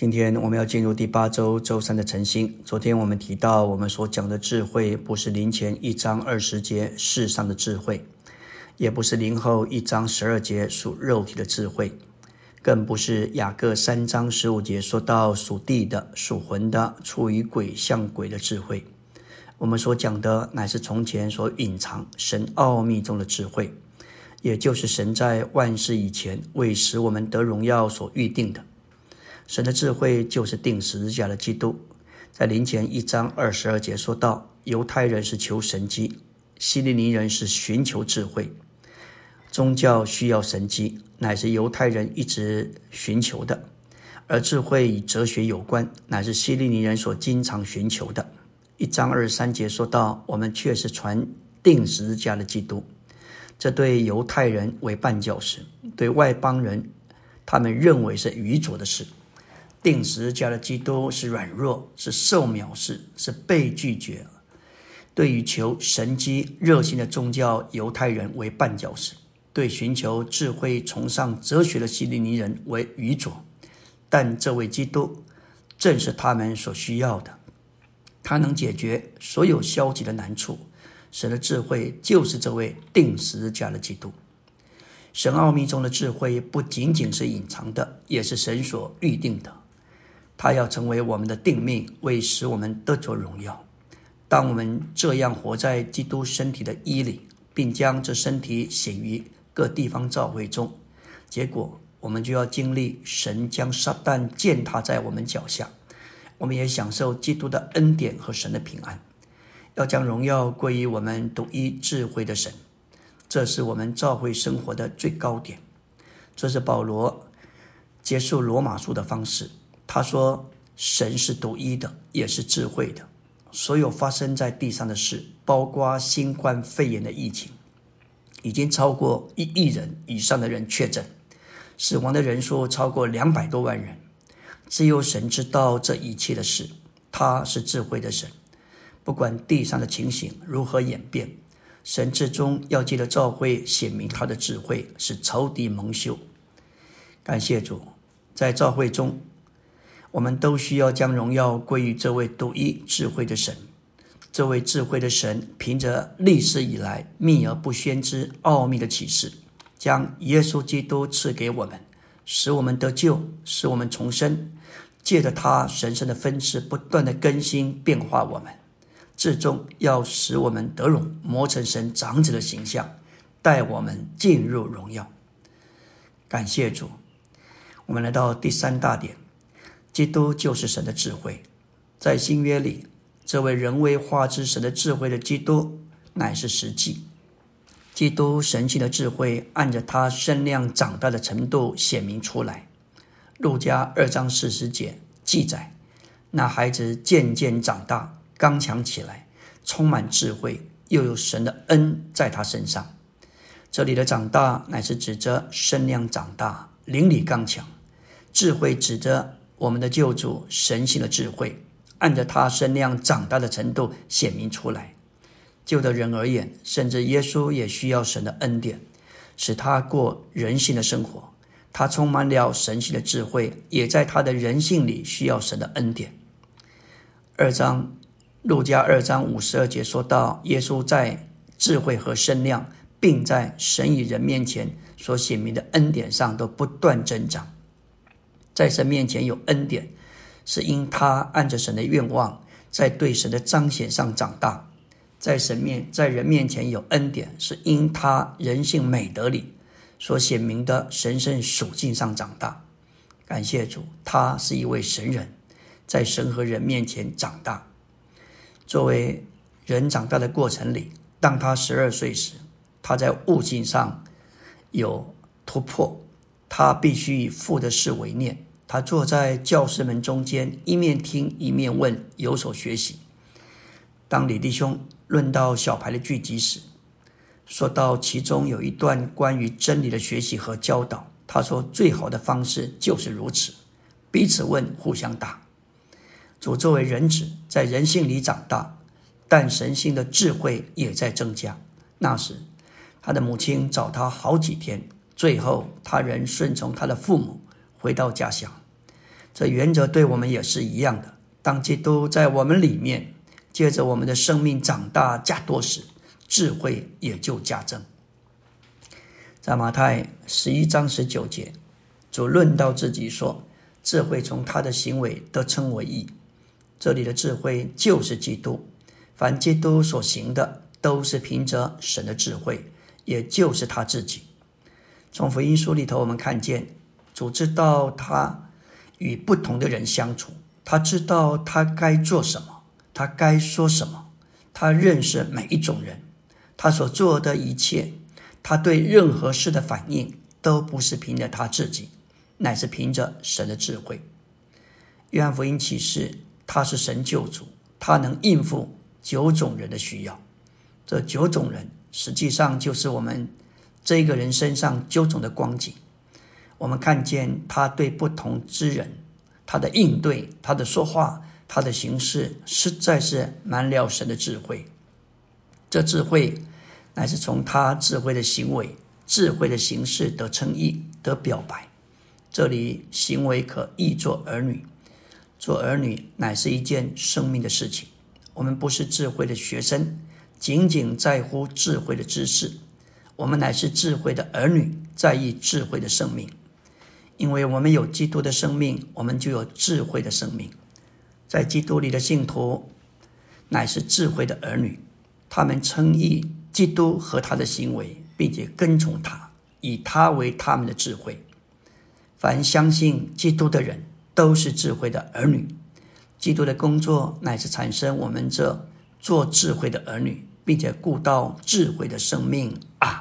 今天我们要进入第八周周三的晨星。昨天我们提到，我们所讲的智慧，不是灵前一章二十节世上的智慧，也不是灵后一章十二节属肉体的智慧，更不是雅各三章十五节说到属地的、属魂的、出于鬼像鬼的智慧。我们所讲的，乃是从前所隐藏神奥秘中的智慧，也就是神在万事以前为使我们得荣耀所预定的。神的智慧就是定十字架的基督，在临前一章二十二节说到，犹太人是求神机，希利尼人是寻求智慧。宗教需要神机，乃是犹太人一直寻求的；而智慧与哲学有关，乃是希利尼人所经常寻求的。一章二十三节说到，我们却是传定十字架的基督，这对犹太人为绊脚石，对外邦人，他们认为是愚拙的事。定十字架的基督是软弱，是受藐视，是被拒绝。对于求神机热心的宗教犹太人为绊脚石，对寻求智慧、崇尚哲学的希利尼人为愚拙。但这位基督正是他们所需要的，他能解决所有消极的难处。神的智慧就是这位定十字架的基督。神奥秘中的智慧不仅仅是隐藏的，也是神所预定的。他要成为我们的定命，为使我们得着荣耀。当我们这样活在基督身体的衣里，并将这身体显于各地方教会中，结果我们就要经历神将撒旦践踏在我们脚下。我们也享受基督的恩典和神的平安。要将荣耀归于我们独一智慧的神，这是我们教会生活的最高点。这是保罗结束罗马书的方式。他说：“神是独一的，也是智慧的。所有发生在地上的事，包括新冠肺炎的疫情，已经超过一亿人以上的人确诊，死亡的人数超过两百多万人。只有神知道这一切的事。他是智慧的神，不管地上的情形如何演变，神至终要借着召会显明他的智慧，使仇敌蒙羞。感谢主，在召会中。”我们都需要将荣耀归于这位独一智慧的神。这位智慧的神，凭着历史以来秘而不宣之奥秘的启示，将耶稣基督赐给我们，使我们得救，使我们重生。借着他神圣的分赐，不断的更新变化我们，最终要使我们得荣，磨成神长子的形象，带我们进入荣耀。感谢主。我们来到第三大点。基督就是神的智慧，在新约里，这位人为化之神的智慧的基督，乃是实际。基督神性的智慧，按着他身量长大的程度显明出来。路加二章四十节记载，那孩子渐渐长大，刚强起来，充满智慧，又有神的恩在他身上。这里的长大，乃是指着身量长大，灵里刚强，智慧指着。我们的救主神性的智慧，按着他身量长大的程度显明出来。就的人而言，甚至耶稣也需要神的恩典，使他过人性的生活。他充满了神性的智慧，也在他的人性里需要神的恩典。二章，路加二章五十二节说到，耶稣在智慧和身量，并在神与人面前所显明的恩典上都不断增长。在神面前有恩典，是因他按着神的愿望，在对神的彰显上长大；在神面在人面前有恩典，是因他人性美德里所显明的神圣属性上长大。感谢主，他是一位神人，在神和人面前长大。作为人长大的过程里，当他十二岁时，他在悟性上有突破，他必须以父的事为念。他坐在教师们中间，一面听一面问，有所学习。当李弟兄论到小牌的聚集时，说到其中有一段关于真理的学习和教导，他说：“最好的方式就是如此，彼此问，互相答。”主作为人子，在人性里长大，但神性的智慧也在增加。那时，他的母亲找他好几天，最后他仍顺从他的父母。回到家乡，这原则对我们也是一样的。当基督在我们里面，借着我们的生命长大加多时，智慧也就加增。在马太十一章十九节，主论到自己说：“智慧从他的行为得称为义。”这里的智慧就是基督。凡基督所行的，都是凭着神的智慧，也就是他自己。从福音书里头，我们看见主知道他与不同的人相处，他知道他该做什么，他该说什么，他认识每一种人，他所做的一切，他对任何事的反应，都不是凭着他自己，乃是凭着神的智慧。约翰福音启示，他是神救主，他能应付。九种人的需要，这九种人实际上就是我们这个人身上九种的光景。我们看见他对不同之人，他的应对，他的说话，他的行事，实在是满了神的智慧。这智慧乃是从他智慧的行为、智慧的形式得称义、得表白。这里行为可译作儿女，做儿女乃是一件生命的事情。我们不是智慧的学生，仅仅在乎智慧的知识；我们乃是智慧的儿女，在意智慧的生命。因为我们有基督的生命，我们就有智慧的生命。在基督里的信徒，乃是智慧的儿女，他们称义基督和他的行为，并且跟从他，以他为他们的智慧。凡相信基督的人，都是智慧的儿女。基督的工作乃是产生我们这做智慧的儿女，并且顾到智慧的生命啊。